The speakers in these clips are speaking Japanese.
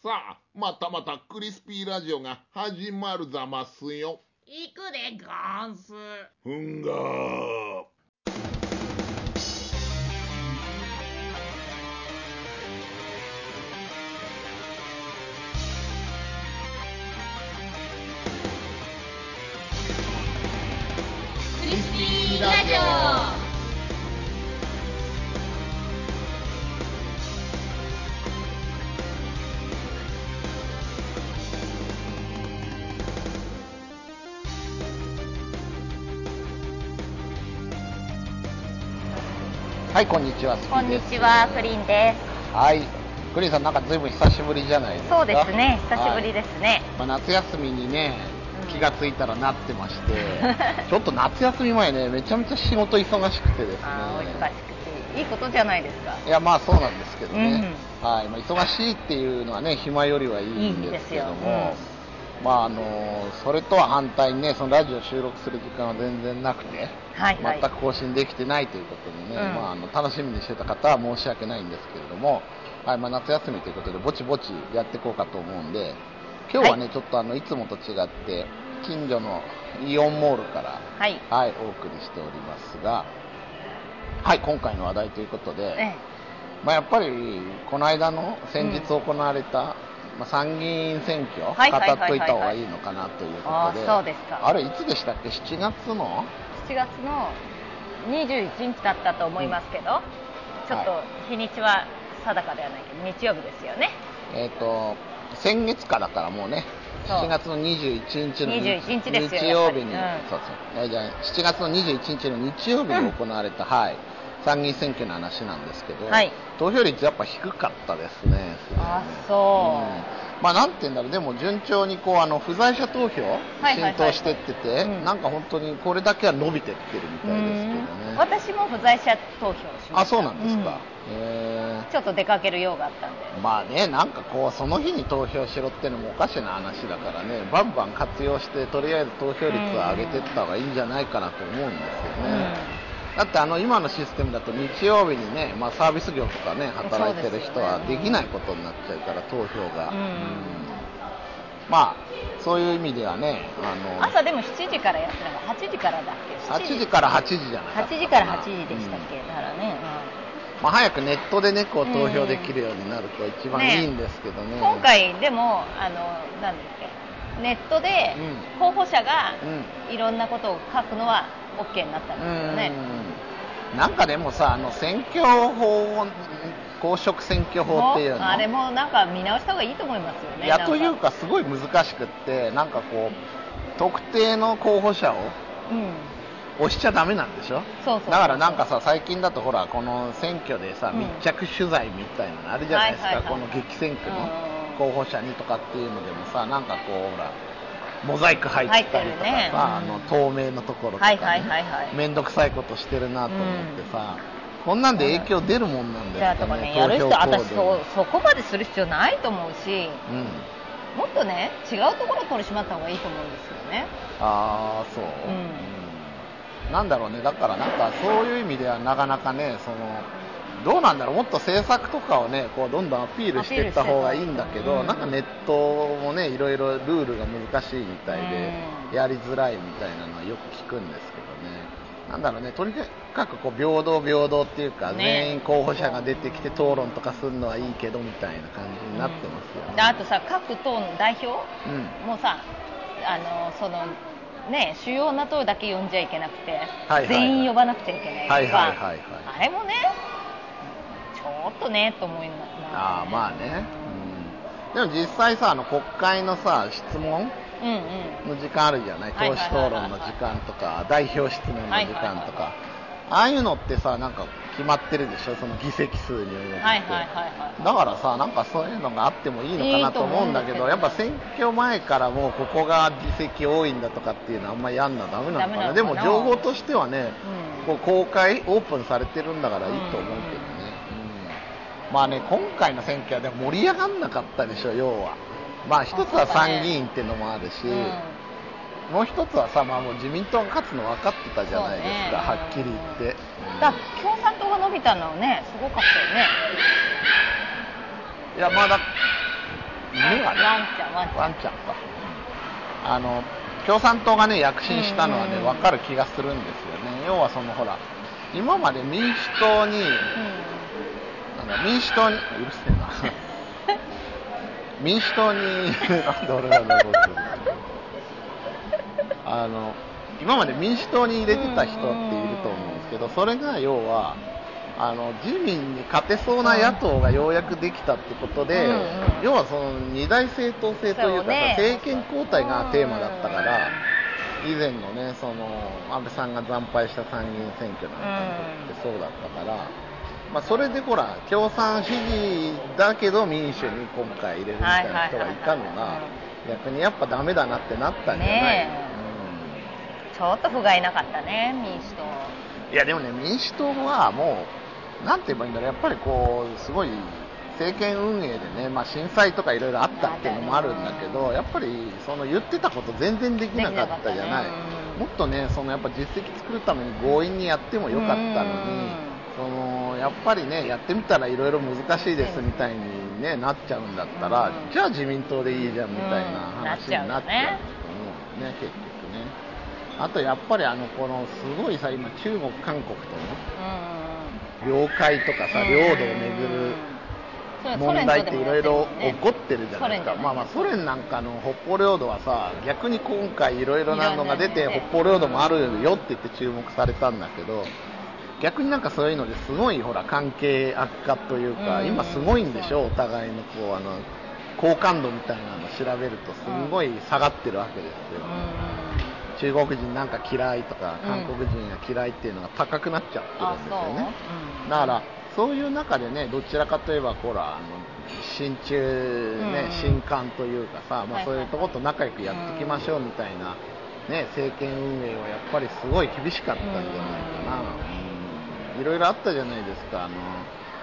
さあ、またまたクリスピーラジオが始まるざますよ。行くでゴンス。ふんがー。クリスピーラジオ。はい、こんにちは。こんにちは、プリンです。はい。クリンさん、なんかずいぶん久しぶりじゃないですか。そうですね、久しぶりでですね。まあ、夏休みにねうん、気がついたらなってまして、ちょっと夏休み前ね、めちゃめちゃ仕事忙しくてですね。忙しくて、いいことじゃないですか。いや、まあそうなんですけどね。はい。まあ、忙しいっていうのはね、暇よりはいいんですけども、いいまああのそれとは反対にね、そのラジオ収録する時間は全然なくて、はいはい。全く更新できてないということでね、うんまあ、あの楽しみにしてた方は申し訳ないんですけれども、はいまあ、夏休みということでぼちぼちやっていこうかと思うんで今日はね、はいちょっとあのいつもと違って近所のイオンモールから、はい。はい、お送りしておりますが、はい、今回の話題ということで、えまあ、やっぱりこの間の先日行われた、まあ、参議院選挙、語っといた方がいいのかなということで、あそうですか。あれいつでしたっけ？7月の？7月の21日だったと思いますけど、ちょっと日にちは定かではないけど、日曜日ですよね。えっ、と先月からからもうねそう。7月の21日の21日日曜日に、うん。そうそう。えーじゃあ7月の21日の日曜日に行われた、はい参議院選挙の話なんですけど、はい。投票率やっぱ低かったですねね。あそう。うん。まあなんて言うんだろう。でも順調にこうあの不在者投票浸透してってて、うん。なんか本当にこれだけは伸びてってるみたいですけどね。うん。私も不在者投票しました。あそうなんですか、うん。へー。ちょっと出かける用があったんで。まあね、なんかこう、その日に投票しろってのもおかしな話だからね、バンバン活用して、とりあえず投票率を上げていった方がいいんじゃないかなと思うんですよね。だってあの今のシステムだと日曜日にね、まあ、サービス業とかね働いてる人はできないことになっちゃうから投票が、うん。まあそういう意味ではねあの朝でも7時からやってなかった8時からだっけ？8時から8時じゃなかったかな。8時から8時でしたっけ、うんだからね、まあ、早くネットでねこう投票できるようになると一番いいんですけどね。うん今回でもあのなんだっけ？ネットでうん。候補者がうん。いろんなことを書くのは OK になったんですよね、うん。なんかでもさあの選挙法公職選挙法っていうの。あれもなんか見直した方がいいと思いますよね。いやというかすごい難しくってなんかこう特定の候補者をうん。押しちゃダメなんでしょ？そうそうそうだからなんかさ最近だとほらこの選挙でさ、うん。密着取材みたいなのあるじゃないですか、この激戦区のうん。候補者にとかっていうのでもさなんかこうほらモザイク入ってたりとかさ、入ってるね。あの透明のところとか、ね。はいはいはいはい。面倒くさいことしてるなと思ってさ、こんなんで影響出るもんなんじですかねかねやる人私そそこまでする必要ないと思うしうん。もっとね違うところを取り締まった方がいいと思うんですよね。ああそう、ん。うん。なんだろうね。だからなんかそういう意味ではなかなかねそのどうなんだろうもっと政策とかをねこうどんどんアピールしていった方がいいんだけど、うんなんかネットもねいろいろルールが難しいみたいで、うん。やりづらいみたいなのはよく聞くんですけどね。なんだろうねとにかくこう平等平等っていうか、ね。全員候補者が出てきて討論とかするのはいいけどみたいな感じになってますよね、であとさ各党の代表？うん。もさあのそのね主要な党だけ呼んじゃいけなくて、はいはいはい。全員呼ばなくちゃいけないとか、はいはいはいはい。あれもねちょっとねと思いながら。ああまあね、うん、でも実際さあの国会のさ質問の時間あるじゃない？はい党首討論の時間とか代表質問の時間とか。ああいうのってさなんか決まってるでしょ？その議席数によって、だからさなんかそういうのがあってもいいのかなと思うんだけどやっぱ選挙前からもうここが議席多いんだとかっていうのはあんまやんなダメなのかな。ダメなのかな。でも情報としてはね、うん。こう公開オープンされてるんだからいいと思うけどまあね今回の選挙はでも盛り上がんなかったでしょ要は。まあ一つは参議院っていうのもあるし、うん。もう一つはさ、まあ、もう自民党が勝つの分かってたじゃないですか、ね。はっきり言って、うんだ共産党が伸びたのはねすごかったよね。いやまあだ犬はねワンちゃんワンちゃん。ワンちゃんか。あの共産党がね躍進したのはねうん。分かる気がするんですよね。要はそのほら今まで民主党にだ民主党にうるせえな。民主党にあの今まで民主党に入れてた人っていると思うんですけどそれが要はあの自民に勝てそうな野党がようやくできたってことで、うんうん。要はその二大政党制というか政権交代がテーマだったから、以前のねその安倍さんが惨敗した参議院選挙なんかにとってそうだったから、まあ、それでほら共産主義だけど民主に今回入れるみたいな人がいたのが逆にやっぱダメだなってなったんじゃない、ねちょっと不甲斐なかったね民主党うんいやでもね民主党は。もうなんて言えばいいんだろう。やっぱりこうすごい政権運営でね、まあ、震災とかいろいろあったっていうのもあるんだけどやっぱりその言ってたこと全然できなかったじゃない、ね。もっとねそのやっぱ実績作るために強引にやってもよかったのに、うん。そのやっぱりねやってみたらいろいろ難しいですみたいに、ね、なっちゃうんだったら、うん。じゃあ自民党でいいじゃんみたいなうん。話になっちゃうと思うよね。結局ね。あとやっぱりあのこのすごいさ今中国韓国とうん。の領海とかさうん。領土をめぐる問題っていろいろ起こってるじゃないですか、まあまあソ連なんかの北方領土はさ逆に今回いろいろなのが出て北方領土もあるよって言って注目されたんだけど逆になんかそういうのですごいほら関係悪化というか、うん。今すごいんでしょお互いのこうあの好感度みたいなのを調べるとすごい下がってるわけですよ、中国人なんか嫌いとかうん。韓国人が嫌いっていうのが高くなっちゃってあるんですよね、だからそういう中でねどちらかといえばほらあの親中ね、うん。新官というかさ、まあ、そういうとこと仲良くやっていきましょうみたいな、ね、政権運営はやっぱりすごい厳しかったんじゃないかな、うんいろいろあったじゃないですか。あの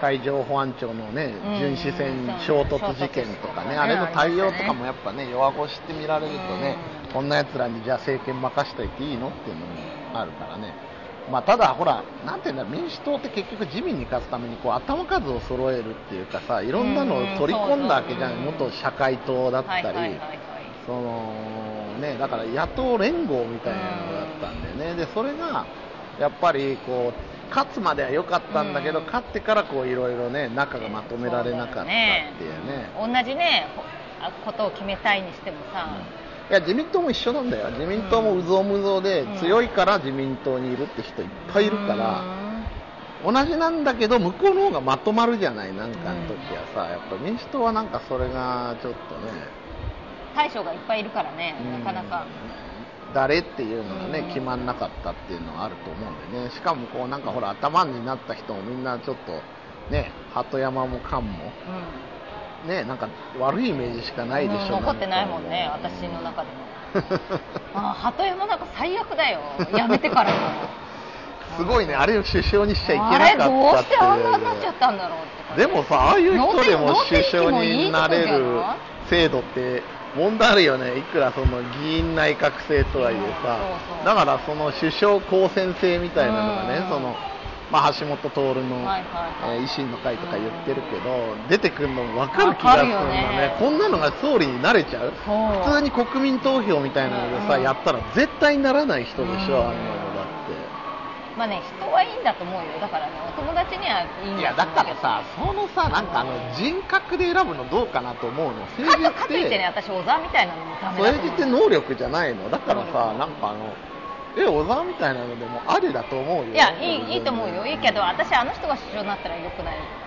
海上保安庁のねうん。巡視船うん衝突事件とかね、うんあれの対応とかもやっぱね弱腰って見られるとね、うん。こんなやつらにじゃあ政権任しといていいのっていうのもあるからね、まあ、ただ、ほら、なんていうんだ、民主党って結局、自民に勝つためにこう頭数を揃えるっていうかさ、いろんなのを取り込んだわけじゃん、うん元社会党だったり、そのね、だから野党連合みたいなのだったんだよね、でそれがやっぱりこう勝つまでは良かったんだけど、うん。勝ってからこういろいろね、中がまとめられなかったっていうね。同じねことを決めたいにしてもさ、いや自民党も一緒なんだよ、自民党もうぞうむぞうで、うん。強いから自民党にいるって人いっぱいいるから、うん。同じなんだけど、向こうの方がまとまるじゃない、なんかの時はさ、やっぱ民主党はなんかそれがちょっとね、大将がいっぱいいるからね、うん。なかなか。誰っていうのがね、うん決まんなかったっていうのはあると思うんでね、しかもこうなんかほら、頭になった人もみんなちょっと、ね、鳩山も菅も、うん。ね、なんか悪いイメージしかないでしょ、うん。残ってないもんね、私の中でも。あ鳩山なんか最悪だよ、やめてからも。すごいね、あれを首相にしちゃいけあなかったれどうっしててあんなになっちゃったんだろうってでもさ、ああいう人でも能首天相になれる制度って問題あるよね、いくらその議員内閣制とはいえさ、だからその首相公選制みたいなのがね、うん。そのまあ、橋本徹の、はいはいはい。えー維新の会とか言ってるけど、出てくるのも分かる気がするんだねね。こんなのが総理になれちゃう。普通に国民投票みたいなのでさ、うん。やったら絶対ならない人でしょ、うん。あんなの。まあね、人はいいんだと思うよ、だからね、お友達にはいいんいやだだと思うけど。からさ、そのさ、なんかあの人格で選ぶのどうかなと思うの、政治っかといってね、て、私、小沢みたいなのもダメだと思う。政治って能力じゃないの、だからさ、なんかあの、え、小沢みたいなのでもありだと思うよ。いや、いいいいと思うよ、いいけど、私、あの人が首相になったらよくない。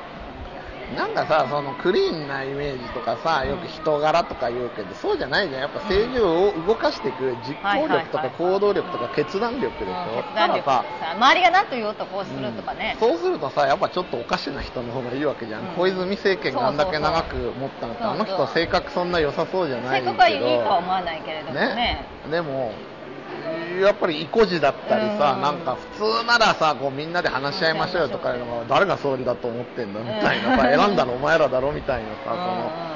なんかさ、そのクリーンなイメージとかさ、よく人柄とか言うけど、そうじゃないじゃん、やっぱ政治を動かしていく実行力とか行動力とか決断力でしょ、さ、周りが何と言おうとこうするとかね。そうするとさ、やっぱちょっとおかしな人の方がいいわけじゃん、うん。小泉政権があんだけ長く持ったのっあの人、性格そんな良さそうじゃないけど、性格はいいとは思わないけれどもね。ね、でも、やっぱり意固地だったりさ、うん。なんか普通ならさ、こうみんなで話し合いましょうよとかいうのが、誰が総理だと思ってんのみたいなさ、うん。選んだのお前らだろみたいなさ、その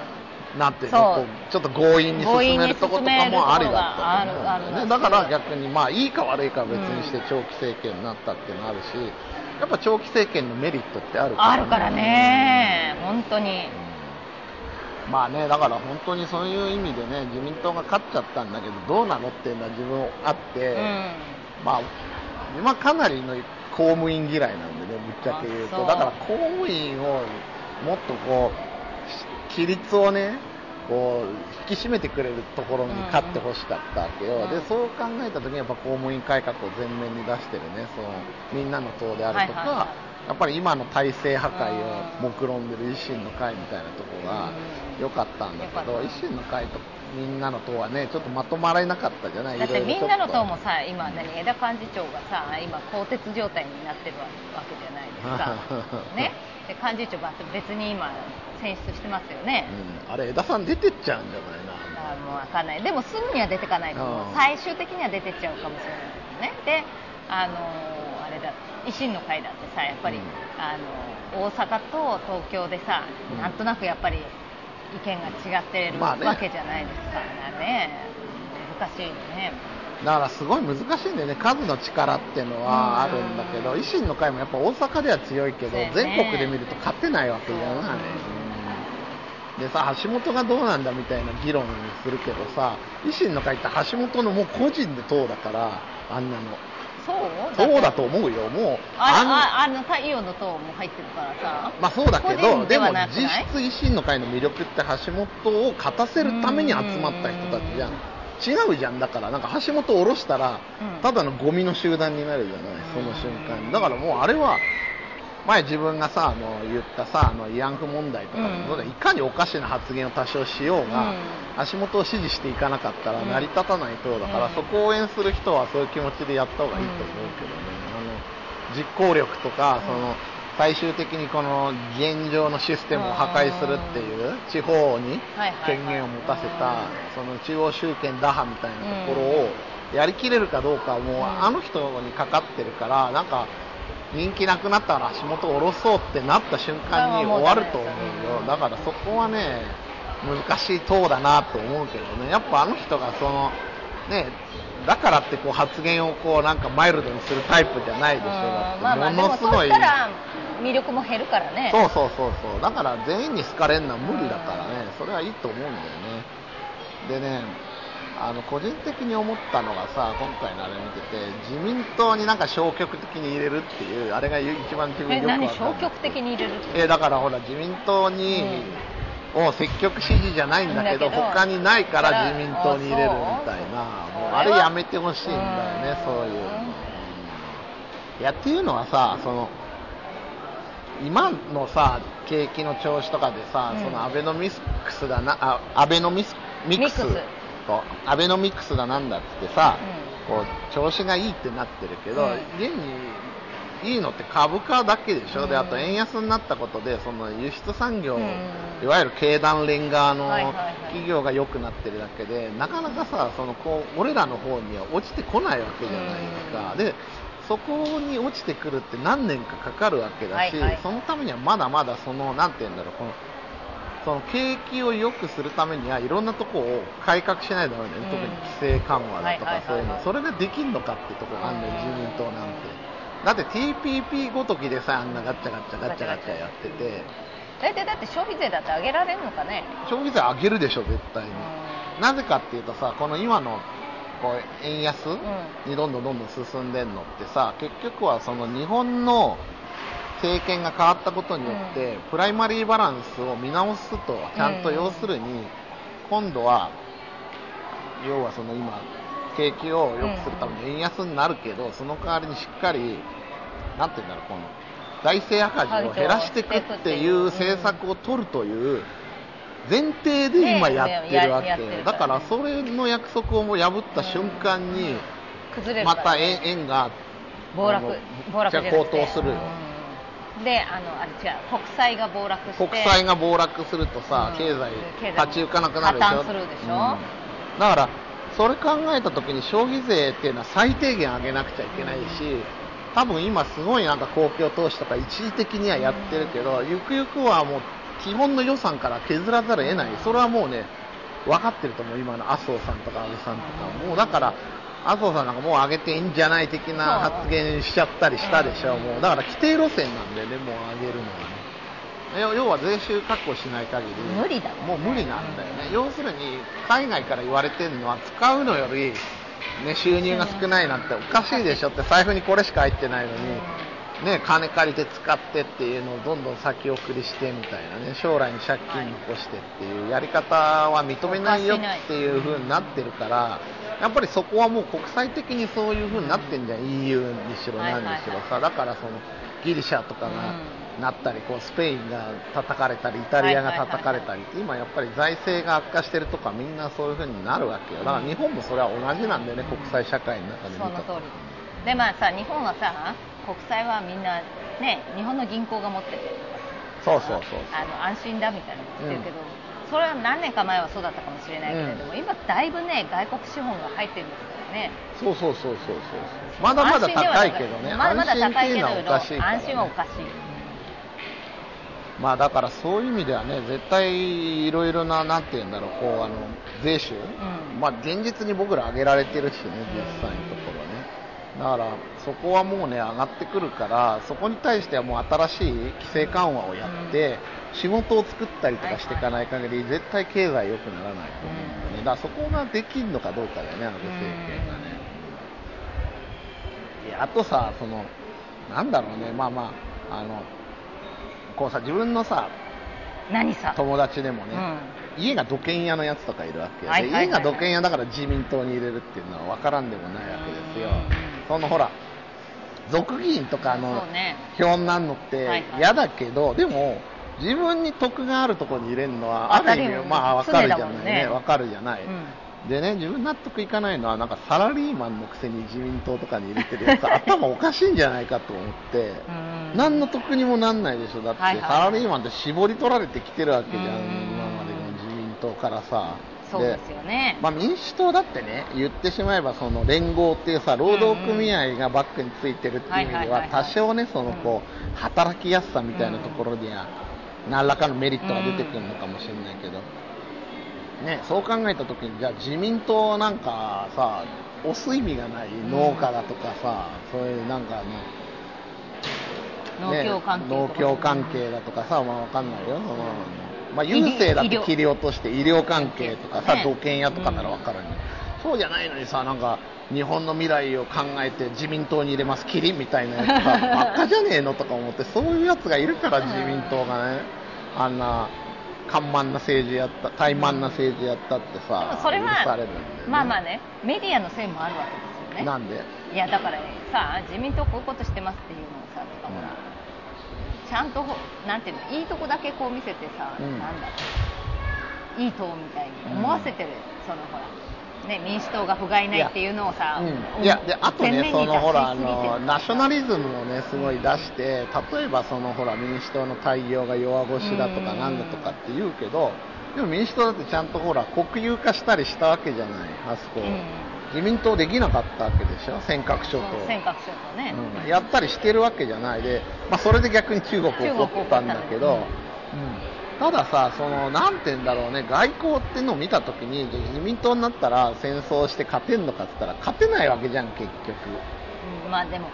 なんていうのちょっと強引に進めるとことかもありだったと思うんだから逆に、まあいいか悪いかは別にして長期政権になったっていうのあるし、やっぱ長期政権のメリットってあるから、あるからね、本当に。まあね、だから本当にそういう意味でね、自民党が勝っちゃったんだけど、どうなのっていうのは自分あって、うん。まあ、今かなりの公務員嫌いなんでね、ぶっちゃけ言うと。だから公務員をもっとこう、規律をね、こう、引き締めてくれるところに勝ってほしかったわけよ。うん。で、そう考えた時にやっぱ公務員改革を前面に出してるね、その、みんなの党であるとか、はいはいはい。やっぱり今の体制破壊を目論んでる維新の会みたいなところが良かったんだけど、うん維新の会とみんなの党はね、ちょっとまとまらなかったじゃない？だってみんなの党もさ今何枝幹事長がさ今更迭状態になってるわけじゃないですか。ね？で幹事長が別に今選出してますよね、うん、あれ、枝さん出てっちゃうんじゃないな。あもう分かんない。でもすぐには出てかないと思ううん。最終的には出てっちゃうかもしれないですね。であのあれだ維新の会だってさやっぱり、うん。あの大阪と東京でさ、うん。なんとなくやっぱり意見が違ってるまあね。わけじゃないですからね。難しいよね。だからすごい難しいんだよね、数の力っていうのはあるんだけど、うん維新の会もやっぱ大阪では強いけど、全国で見ると勝てないわけじゃない。でさ、橋本がどうなんだみたいな議論するけどさ、維新の会って橋本のもう個人で党だから、あんなの。そう？そうだと思うよ、もう。あんああの太陽の塔も入ってるからさまあそうだけ個ど、人でも実質維新の会の魅力って橋本を勝たせるために集まった人たちじゃん。違うじゃん、だから、なんか橋本を下ろしたら、うんただのゴミの集団になるじゃない、その瞬間に。だからもうあれは、前自分がさ、あの言ったさ、あの慰安婦問題とかでも、うん。いかにおかしな発言を多少しようが、うん。足元を支持していかなかったらうん成り立たない党だから、うん。そこを応援する人はそういう気持ちでやった方がいいと思うけどね。あの実行力とか、その最終的にこの現状のシステムを破壊するっていう地方に権限を持たせたうん。その中央集権打破みたいなところをやりきれるかどうかはもうあの人にかかってるからなんか人気なくなったら足元を下ろそうってなった瞬間に終わると思うよ。だからそこはね難しい党だなと思うけどね。やっぱあの人がそのねだからってこう発言をこうなんかマイルドにするタイプじゃないでしょ。だってものすごい魅力も減るからね。そうそうそうそう。だから全員に好かれるのは無理だからね。それはいいと思うんだよね。でねあの個人的に思ったのがさ今回のあれ見てて自民党になんか消極的に入れるっていうあれが一番自分えよくわかんない。何？消極的に入れるって？えだからほら自民党に、を積極支持じゃないんだけど他にないから自民党に入れるみたいあなもうあれやめてほしいんだよねうん。そういう。の、うんいやっていうのはさその今のさ景気の調子とかでさ、うん。そのアベノミクスだなあアベノミスミクスミクスとアベノミクスだなんだっつってさ、こう調子がいいってなってるけど、うん。現にいいのって株価だけでしょ、でうん。あと円安になったことでその輸出産業、うん。いわゆる経団連側の企業が良くなってるだけでなかなかさそのこう俺らの方には落ちてこないわけじゃないですか、うん。でそこに落ちてくるって何年かかかるわけだし、はいはい。そのためにはまだまだそのなんて言うんだろうこのその景気を良くするためにはいろんなとこを改革しないとダメだよね、うん。特に規制緩和だとかそういうの、それができんのかってとこがあるんだよ、うん。自民党なんて。だって TPP ごときでさ、あんなガッチャガッチャガッチャガッチャやってて、大体だって消費税だって上げられるのかね。消費税上げるでしょ、絶対に。うなぜかっていうとさ、この今のこう円安ん。にどんどんどんどん進んでんのってさ、結局はその日本の政権が変わったことによって、プライマリーバランスを見直すと、ちゃんとうん要するに、今度は、要はその今、景気を良くするために円安になるけど、その代わりにしっかり、なんていうんだろう、この財政赤字を減らしていくっていう政策を取るという前提で今やってるわけ。だからそれの約束をもう破った瞬間に、崩れるまた円円が暴落じゃ高騰するよ。うんであのあれ違う国債が暴落して。国債が暴落するとさ、うん経済立ち行かなくなるでしょ？するでしょ？うん。だからそれ考えた時に消費税っていうのは最低限上げなくちゃいけないし、多分今すごいなんか公共投資とか一時的にはやってるけど、ゆくゆくはもう基本の予算から削らざるを得ない、それはもうね分かってると思う。今の麻生さんとか安倍さんとかも。うだから麻生さんなんかもう上げていいんじゃない的な発言しちゃったりしたでしょ、うん。もうだから規定路線なんでねもう上げるのはね。要要は税収確保しない限り無理だねもう無理なんだよね、要するに海外から言われてるのは使うのより、ね、収入が少ないなんておかしいでしょって財布にこれしか入ってないのに、ね、金借りて使ってっていうのをどんどん先送りしてみたいなね将来に借金残してっていうやり方は認めないよっていう風になってるからやっぱりそこはもう国際的にそういう風になってんじゃん、EU にしろ何にしろさ、だからそのギリシャとかがなったりこうスペインが叩かれたりイタリアが叩かれたり。今やっぱり財政が悪化してるとかみんなそういう風になるわけよ。だから日本もそれは同じなんだよね国際社会の中で見その通りでまあさ日本はさ国債はみんなね日本の銀行が持っててそうそうそう。あの安心だみたいなこと言ってるけど、それは何年か前はそうだったかもしれないけれども、今だいぶね外国資本が入ってるんですからね。そうそうそうそうそう。まだまだ高いけどね。まだまだ高いけど安心はおかしいからね。安心はおかしい、まあだからそういう意味ではね絶対いろいろななんて言うんだろうこうあの税収、ん。まあ現実に僕ら上げられてるしね実際のところね。だからそこはもうね上がってくるからそこに対してはもう新しい規制緩和をやって、仕事を作ったりとかしていかない限り絶対経済良くならないと思うんだよね、だからそこができるのかどうかだよね安倍政権がね、いやあとさそのなんだろうねまあまああのこうさ自分のさ何さ？友達でもね、家が土建屋のやつとかいるわけで家が土建屋だから自民党に入れるっていうのは分からんでもないわけですよ。うん。そのほら族議員とかの票になるのってはいはい。嫌だけど、でも自分に得があるところに入れるのはある意味まあ分かるじゃないね。ね。分かるじゃない、うん。でね自分納得いかないのはなんかサラリーマンのくせに自民党とかに入れてるやつ 頭おかしいんじゃないかと思って、うん。何の得にもなんないでしょ。だって、はいはいサラリーマンって絞り取られてきてるわけじゃん、うん。今までの自民党からさ。そうですよね、まあ、民主党だってね言ってしまえばその連合っていうさ労働組合がバックについてるっていう意味では多少ねそのこう働きやすさみたいなところには何らかのメリットが出てくるのかもしれないけど、ね、そう考えた時にじゃあ自民党なんかさ押す意味がない農家だとかさ、そういうなんかあの農協関係とか。ね、農協関係だとかさ、まあ、わかんないよ、そのまあ、郵政だって切り落として、医療関係とかさ、ね。土建屋とかならわかるのに、そうじゃないのにさ、なんか、日本の未来を考えて自民党に入れます、キリみたいなやつさ、ばっかじゃねえのとか思って、そういうやつがいるから自民党がね、あんな、緩慢な政治やった、怠慢な政治やったってさ、それ許さはれるんだよね。まあまあねメディアのせいもあるわけですよね。なんで？いやだからさ自民党こういうことしてますっていうのをさとかほら、ちゃんとほなんていうのいいとこだけこう見せてさ、うん。なんだろういい党みたいに思わせてる、そのほらね民主党が不甲斐ないっていうのをさ、うん、いやであとね、そのほらあのナショナリズムをねすごい出して、例えばそのほら民主党の対応が弱腰だとかうんなんだとかって言うけど、でも民主党だってちゃんとほら国有化したりしたわけじゃない、あそこ、うん。自民党できなかったわけでしょ、尖閣諸島。尖閣諸島ね、うん。やったりしてるわけじゃない。で、まあ、それで逆に中国怒ったんだけど、中うんたださ、そのなんて言うんだろうね、外交っていうのを見たときに、自民党になったら戦争して勝てんのかって言ったら、勝てないわけじゃん、結局。うんまあでも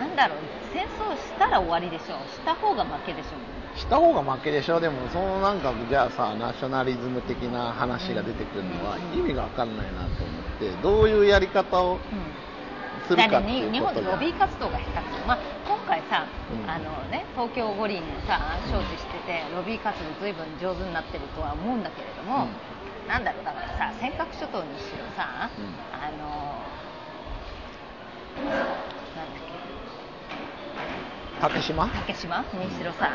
なんだろう戦争したら終わりでしょした方が負けでしょした方が負けでしょ、でも、そのなんか、じゃあさ、ナショナリズム的な話が出てくるのは、意味が分かんないなと思って、どういうやり方をうんするだってかっていうに日本でことじゃん。ロビー活動が下手くそ、まあ、今回さ、うん。あのね、東京五輪のさ招致してて、ロビー活動ずいぶん上手になってるとは思うんだけれども、なんだろうだからさ尖閣諸島にしろさ、うん。あのなんだっ竹島？け竹島にしろさ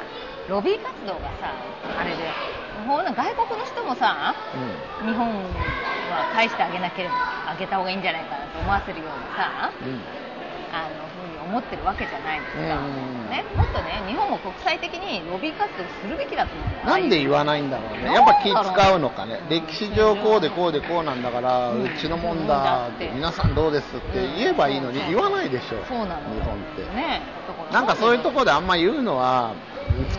ロビー活動がさあれでほんな外国の人もさう日本は返してあげなければあげた方がいいんじゃないかなと思わせるようなさん。うんあのふうに思ってるわけじゃないですか、うん。ね、もっとね日本も国際的にロビー活動するべきだと思うなんで言わないんだろうね。やっぱ気使うのかね。うん歴史上こうでこうでこうなんだから、うん。うちのもんだって皆さんどうですって言えばいいのにうん言わないでしょ。そうなの日本って。ねなんかそういうところであんま言うのは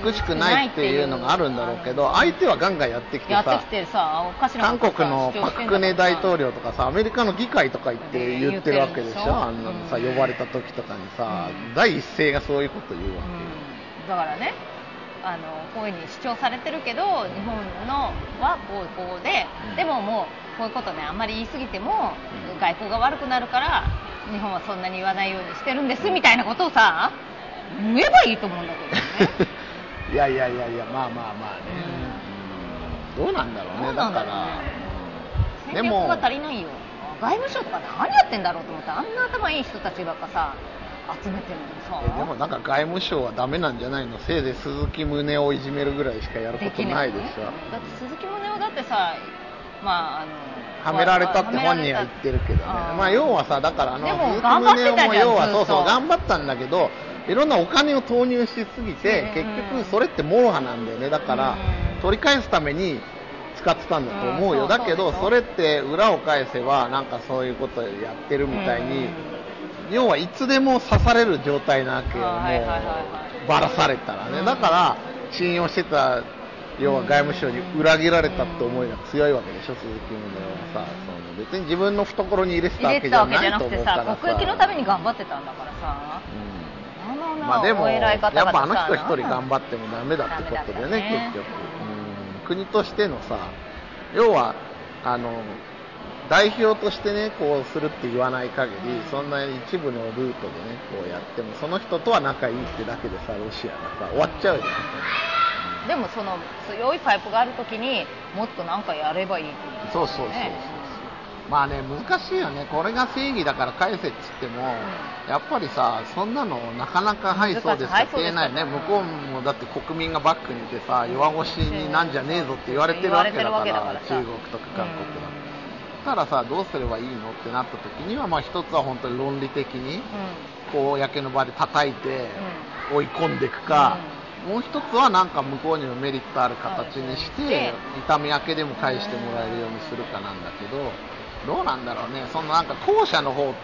美しくないっていうのがあるんだろうけど、相手はガンガンやってきてさ韓国のパク・クネ大統領とかさ、アメリカの議会とか行って言ってるわけでしょ。ょ、あんなのさ、うん呼ばれた時とかにさう、ん第一声がそういうこと言うわうん。だからねあのこういうふうに主張されてるけど日本のはこうこうで、うん。でももうこういうことねあんまり言い過ぎても、うん。外交が悪くなるから日本はそんなに言わないようにしてるんですみたいなことをさ言えばいいと思うんだけどね。いやいやいやいやまあまあまあね、うん。どうなんだろうね。だから戦略が足りないよ外務省とか何やってんだろうと思ってあんな頭いい人たちばっかさ集めてるのにでもなんか外務省はダメなんじゃないの？せいぜい鈴木宗男をいじめるぐらいしかやることないでしょだって鈴木宗男だってさまああのはめられたって本人は言ってるけどね。まあ要はさだからあの鈴木宗男も要はそうそう頑張ったんだけどいろんなお金を投入しすぎてうん結局それってモロハなんだよね。だからうん。取り返すために使ってたんだと思うよ。うん。だけどそれって裏を返せばなんかそういうことやってるみたいにうん。要はいつでも刺される状態なわけよ。もばらされたらうん。ねだから信用してた要は外務省に裏切られたって思いが強いわけでしょ鈴木宗男はさ。その別に自分の懐に入れてたわけじゃないと思うからささ国益のために頑張ってたんだからさ。まあでもやっ々ぱあの人さ一人頑張ってもダメだってことでね結局。うん国としてのさ要はあの代表としてねこうするって言わない限り、うん。そんな一部のルートでねこうやってもその人とは仲いいってだけでさロシアがさ終わっちゃうよ、でもその強いパイプがあるときにもっとなんかやればいいと思うそうそうそうそう。ねまあね難しいよね。これが正義だから返せっつっても、やっぱりさそんなのなかなかはいそうですって言えないね。そうですか向こうもだって国民がバックにいてさ弱腰になんじゃねえぞって言われてるわけだから中国とか韓国だだからさどうすればいいのってなった時にはまあ一つは本当に論理的にこう公の場で叩いて追い込んでいくか、もう一つはなんか向こうにもメリットある形にしてね痛み明けでも返してもらえるようにするかなんだけどどうなんだろうね。そのなんか後者の方っ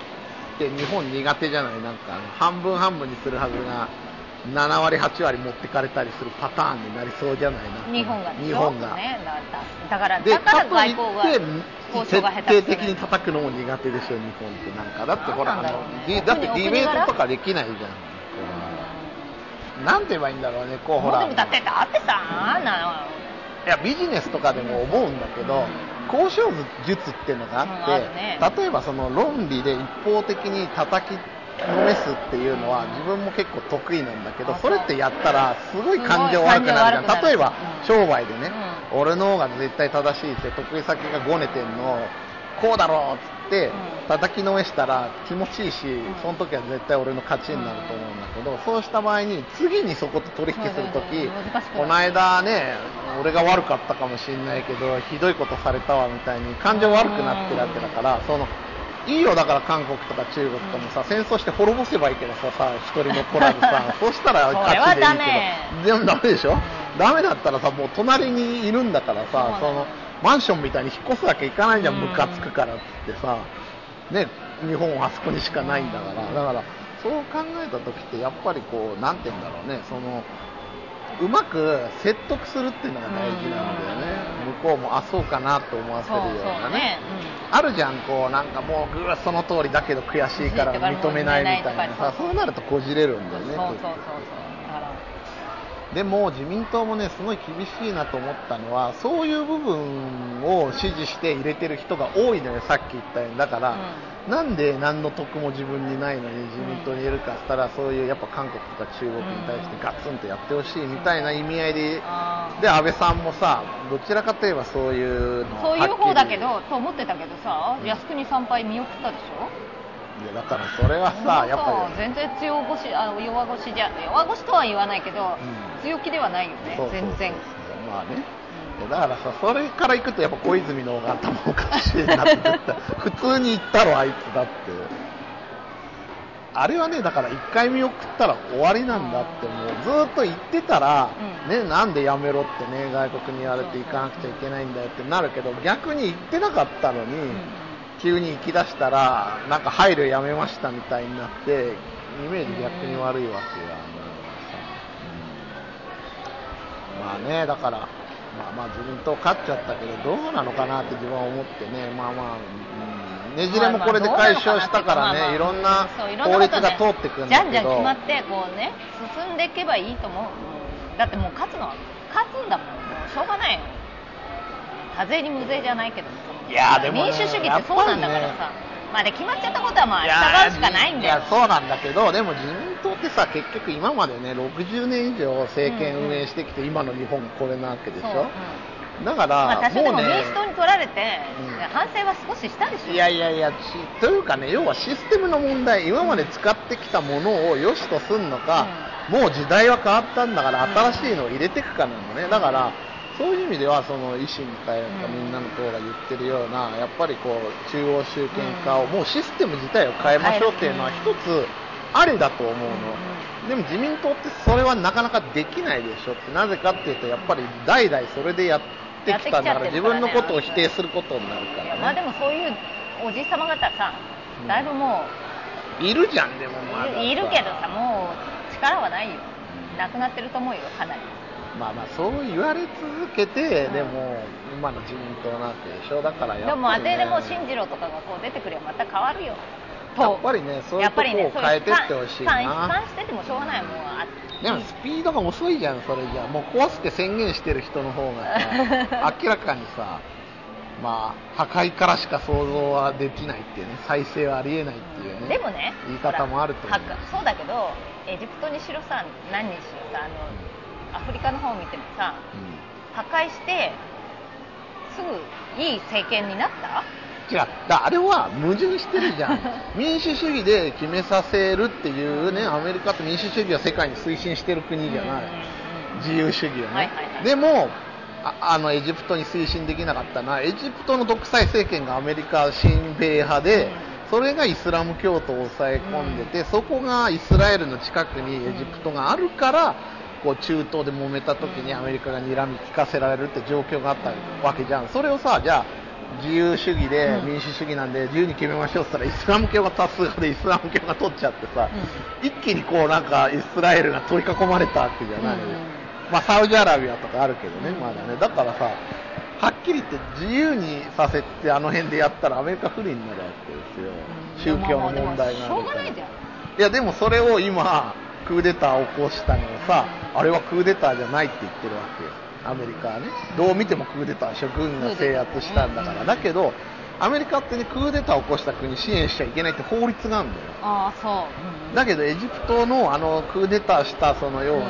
て日本苦手じゃない？なんか半分半分にするはずが7割8割持ってかれたりするパターンになりそうじゃない？な日本が。日本が、ね、だだからでだから外交が交徹渉が下手底的に叩くのも苦手でしょ日本って。なんかだってほらあのディだってディベートとかできないじゃん。なんて言えばいいんだろうねこうほら。でもだってだってさないやビジネスとかでも思うんだけど、交渉術っていうのがあって、ね。例えばその論理で一方的に叩きのめすっていうのは自分も結構得意なんだけどあそれってやったらすごい感情悪くなるじゃん。る例えばうん。商売でね、う俺の方が絶対正しいって得意先がごねてんの。こうだろうってうん叩きのめしたら気持ちいいし、ん。その時は絶対俺の勝ちになると思うんだけど、そうした場合に次にそこと取引するとき、そうそうそう難しくなる。この間ね俺が悪かったかもしれないけどひどいことされたわみたいに感情悪くなってるわけだから、そのいいよだから韓国とか中国ともさ、戦争して滅ぼせばいいけどささ一人残らずさ そうしたら勝ちでいいけど。でもダメでしょ、ん。ダメだったらさもう隣にいるんだからさそのマンションみたいに引っ越すわけいかないじゃんうんムカつくからっつってさ。ね日本はあそこにしかないんだから。だからそう考えた時ってやっぱりこうなんて言うんだろうね。そのうまく説得するっていうのが大事なんだよね。向こうもあそうかなと思わせるようなそうね、あるじゃんこうなんかもうぐーその通りだけど悔しいから認めないみたいなさ。そうなるとこじれるんだよねうん、そうそうそう。そうでも自民党もねすごい厳しいなと思ったのはそういう部分を支持して入れてる人が多いのよさっき言ったように。だから、なんで何の得も自分にないのに自民党に入れるかっつったら、そういうやっぱ韓国とか中国に対してガツンとやってほしいみたいな意味合いで、あー。で安倍さんもさどちらかといえばそういうのをそういう方だけどと思ってたけどさ靖国参拝見送ったでしょ？いやだからそれはさやっぱり全然強腰あ弱腰じゃ弱腰とは言わないけど、うん。強気ではないよねそうそう全然。まあね。いやだからさそれからいくとやっぱ小泉の方が頭おかしいなって普通に言ったろあいつだって。あれはねだから1回見送ったら終わりなんだってもうずっと言ってたら、うん。ねなんでやめろってね外国に言われて行かなくちゃいけないんだよってなるけど逆に言ってなかったのに、うんうん急に行き出したらなんか配慮やめましたみたいになってイメージ逆に悪いわけや、うん。まあねだからまあまあ自民党勝っちゃったけどどうなのかなって自分は思ってねまあまあ、うん。ねじれもこれで解消したからね、いろんなそういろん法律が通ってくるんじゃんじゃんだけど決まってこうね進んでいけばいいと思う、うんだってもう勝つのは勝つんだもん。もうしょうがないよ。多勢に無勢じゃないけどいやでもね民主主義ってそうなんだからさ、やっぱまあで決まっちゃったことはまあ従うしかないんだよ。いやそうなんだけどでも自民党ってさ結局今までね60年以上政権運営してきて、今の日本これなわけでしょ？う。んだから、まあ、多少でも民主党に取られて、うん。反省は少ししたでしょ。いやいやいやちというかね要はシステムの問題今まで使ってきたものを良しとすんのか、もう時代は変わったんだから新しいのを入れていくかなのね。だからそういう意味ではその維新かみんなの党が言ってるようなやっぱりこう中央集権化をもうシステム自体を変えましょうっていうのは一つありだと思うの、でも自民党ってそれはなかなかできないでしょってなぜかっていうとやっぱり代々それでやってきたんだから自分のことを否定することになるからね。まあでもそういうおじさま方さだいぶもいるじゃんでもう、まだ。さいるけどさもう力はないよ。なくなってると思うよかなりまあまあそう言われ続けて、うんでも今の自民党なわけでしょだからやっぱり、ね、でも当てでも進次郎とかがこう出てくればまた変わるよ。やっぱりねそういうとこを変えてってほしいな、悲観しててもしょうがないもうあでもスピードが遅いじゃんそれじゃもう壊すって宣言してる人の方がさ 明らかにさまあ破壊からしか想像はできないっていうね。再生はありえないっていうね。でもね言い方もあると思う。そうだけどエジプトにしろさ何にしろさあのアフリカの方を見てもさうん。破壊してすぐいい政権になった？違う。だあれは矛盾してるじゃん。民主主義で決めさせるっていうねアメリカって民主主義は世界に推進してる国じゃない、うんうんうん自由主義をね、はいはいはい。でもああのエジプトに推進できなかったのはエジプトの独裁政権がアメリカ親米派で、うん。それがイスラム教徒を抑え込んでて、そこがイスラエルの近くにエジプトがあるから、こう中東で揉めた時にアメリカが睨み聞かせられるって状況があったわけじゃん。それをさじゃあ自由主義でうん。民主主義なんで自由に決めましょうって言ったらイスラム教が多数派でイスラム教が取っちゃってさ、一気にこうなんかイスラエルが取り囲まれたわけじゃない、うんうんまあ、サウジアラビアとかあるけどね、まだね、だからさ、はっきり言って自由にさせて、あの辺でやったらアメリカ不利になるわけですよ、宗教の問題があるから。でもしょうがないじゃん。いや、でもそれを今、クーデターを起こしたのをさ、あれはクーデターじゃないって言ってるわけよ、アメリカはね。どう見てもクーデターでしょ、軍が制圧したんだから。だけど、アメリカってね、クーデターを起こした国支援しちゃいけないって法律があるんだよ。ああそう、うんだけどエジプトのあのクーデターしたその要は、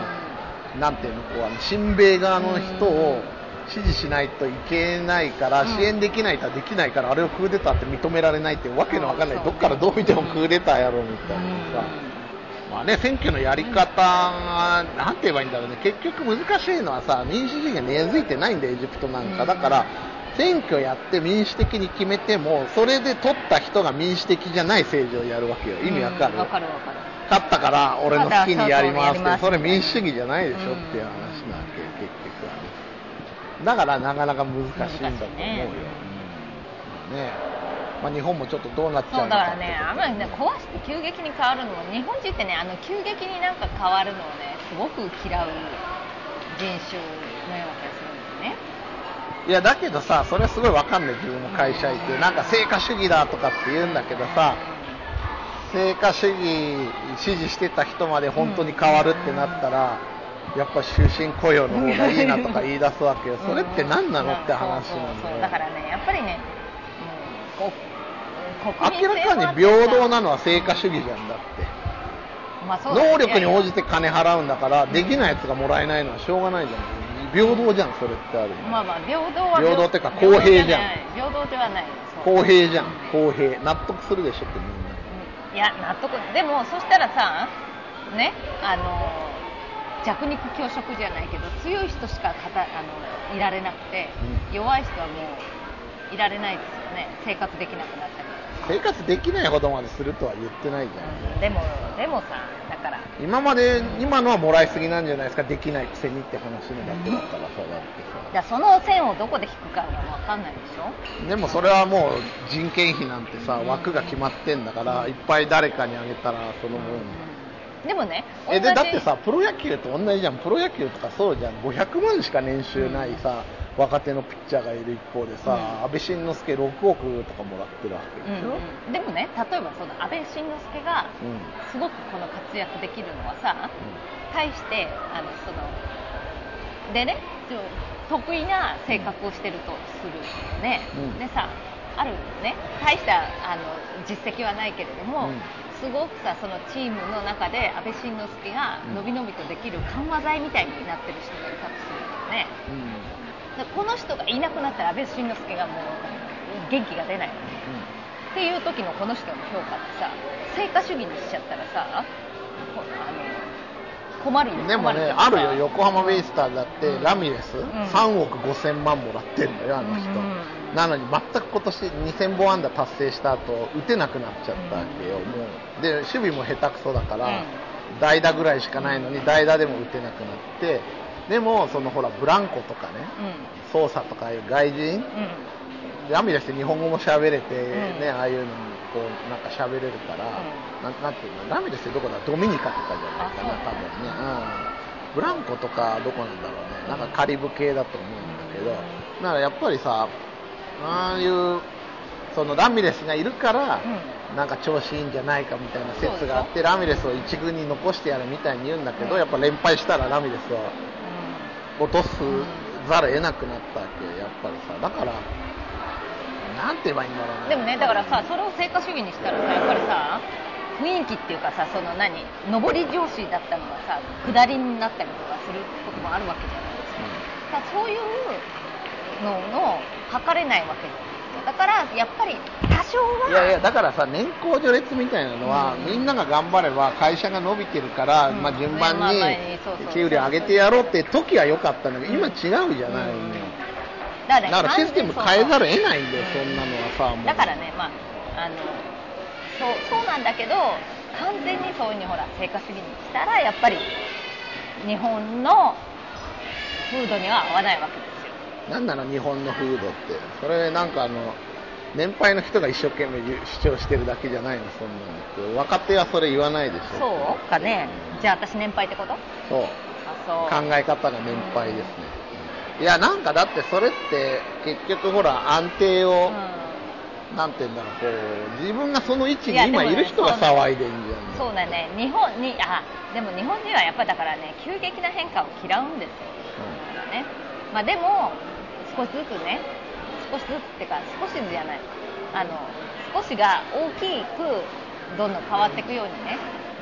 なんていうのこうあの親米側の人を支持しないといけないから、うん。支援できないとはできないからあれをクーデターって認められないってわけのわかんない、うん。どっからどう見てもクーデターやろうみたいなさ、まあね、選挙のやり方が、なんて言えばいいんだろうね、結局難しいのはさ、民主主義が根付いてないんだよ、エジプトなんか。うん。だから、選挙やって民主的に決めても、それで取った人が民主的じゃない政治をやるわけよ。意味わかる、うんわかるわかる。勝ったから俺の好きにやりますって、それ民主主義じゃないでしょっていう話なわけ、うん。結局はね。だからなかなか難しいんだと思うよ。ねまあ、日本もちょっとどうなっちゃそううのか。だからね、あんまりね、壊して急激に変わるのも、日本人ってね、あの急激になんか変わるのをね、すごく嫌う人種のような気がするんだよね。いやだけどさ、それはすごいわかんない、自分も会社行って、なんか成果主義だとかって言うんだけどさ、成果主義支持してた人まで本当に変わるってなったら、やっぱ終身雇用の方がいいなとか言い出すわけよ、それって何なのって話なんだからね、やっぱりね、もう明らかに平等なのは成果主義じゃんだって。まあそうだね。能力に応じて金払うんだから、できないやつがもらえないのはしょうがないじゃん。平等じゃん、それってあるまあまあ平等は平等ってか公平じゃん。平等ではない。公平じゃん、公平。納得するでしょってみんな。いや納得。でもそしたらさねあの弱肉強食じゃないけど強い人しかかたあのいられなくて、うん。弱い人はもういられないですよね。生活できなくなったり生活できないほどまでするとは言ってないじゃん。うんでもでもさだから。今まで、今のはもらいすぎなんじゃないですか、できないくせにって話のだけだからさ、だってさ。その線をどこで引くかが分かんないでしょ？でもそれはもう人件費なんてさ、枠が決まってんだから、いっぱい誰かにあげたらその分。でもねえでだってさ、プロ野球と同じじゃん、プロ野球とかそうじゃん、500万しか年収ないさ、若手のピッチャーがいる一方でさ、うん。安倍晋之助6億とかもらってるわけうんでしょ？うんでもね例えばその安倍晋之助がうん。すごくこの活躍できるのはさ、対してあのそのでね得意な性格をしてるとするよね、うん。でさあるね。大したあの実績はないけれども、うん。すごくさそのチームの中で安倍晋之助がうんのびのびとできる緩和剤みたいになってる人がいたとするよね。だからこの人がいなくなったら安倍晋之助がもう元気が出ない。わけっていう時のこの人の評価ってさ成果主義にしちゃったらさ困るよでもね、困あるよ、横浜ベイスターズだって、うん。ラミレス、ん。3億5000万もらってんのよ、あの人。うん。なのに、全く今年2000本安打達成した後打てなくなっちゃったわけよ、うん。もう。で、守備も下手くそだから、うん。代打ぐらいしかないのに、代打でも打てなくなって、でも、そのほら、ブランコとかね、操作とかいう外人、うん。うんラミレスって日本語も喋れて、うん。ね、ああいうのにこうなんか喋れるから、うん。なんなんていうの、ラミレスってどこだ、ドミニカとかじゃないかな、あ多分ね、うん、ブランコとかどこなんだろうね、なんかカリブ系だと思うんだけど、うん。だからやっぱりさ、ああいう、そのラミレスがいるから、うなんか調子いいんじゃないかみたいな説があって、ラミレスを一軍に残してやるみたいに言うんだけど、うん。やっぱ連敗したらラミレスは落とすざるを得なくなったわけよやっぱりさ。だからなんて言えばいいんだろうなでもねだからさそれを成果主義にしたらさやっぱりさ雰囲気っていうかさその何上り調子だったのがさ下りになったりとかすることもあるわけじゃないですか。だからそういうのの測れないわけですよだからやっぱり多少は。いやいやだからさ年功序列みたいなのは、うん。みんなが頑張れば会社が伸びてるから、うん。まあ、順番に給料上げてやろうって時は良かったんだけど、うん。今違うじゃないのだからねだからシステム変えざるを得ないんだよ、うんそんなのはさだからねまああのそうそうなんだけど完全にそういうふうにほら成果主義にしたらやっぱり日本の風土には合わないわけ。ですよなんなの日本の風土って。それなんかあの年配の人が一生懸命主張してるだけじゃないのそんなのって。若手はそれ言わないでしょ。そうかね。じゃあ私年配ってこと？そう。考え方が年配ですね、いやなんかだってそれって結局ほら安定を、なんて言うんだろうこう自分がその位置に今いる人が騒いでんじゃんうん、そうだね。日本にあでも日本人はやっぱだからね急激な変化を嫌うんですよ、だからね。まあ、でも少しずつね少しずつってか少しずつじゃない。あの少しが大きくどんどん変わっていくようにね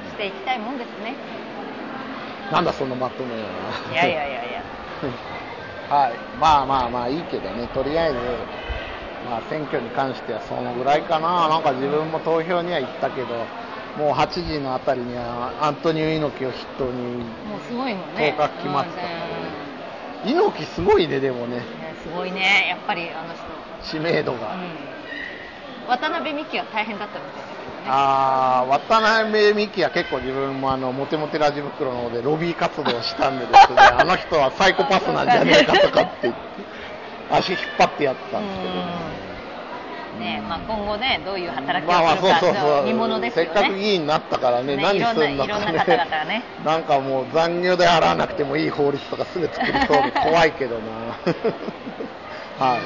していきたいもんですね。なんだそのまとめは。いやいやいやいや。はい。まあまあまあいいけどね。とりあえずまあ選挙に関してはそのぐらいかな。なんか自分も投票には行ったけどもう8時のあたりにはアントニオ猪木を筆頭にもうすごいもんね。合格決まってたからね。うん。猪木すごいねでもねねすごいね。やっぱりあの人。知名度が、うん。渡辺美樹は大変だったみたいだけどね。あー渡辺美樹は結構自分もあのモテモテラジ袋の方でロビー活動をしたんでですね あの人はサイコパスなんじゃねえかとかって言って足引っ張ってやったんですけどね。うんねまあ、今後ねどういう働きをまあまあするかそうそうそう。見ものですよね。せっかく議員になったからねね何すんのかね。なんかもう残業で払わなくてもいい法律とかすぐ作りそうで怖いけどな。はい。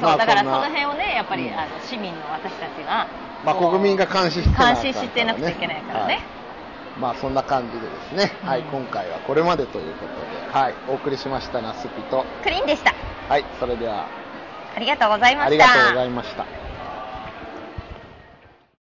そうだからその辺をねやっぱり、うん。あの市民の私たちがまあ国民が監視して監視してなくちゃいけないからね、はい。まあそんな感じでですね、はいうん今回はこれまでということで、はい、お送りしましたナスピと、クリーンでした。はい、それではありがとうございました。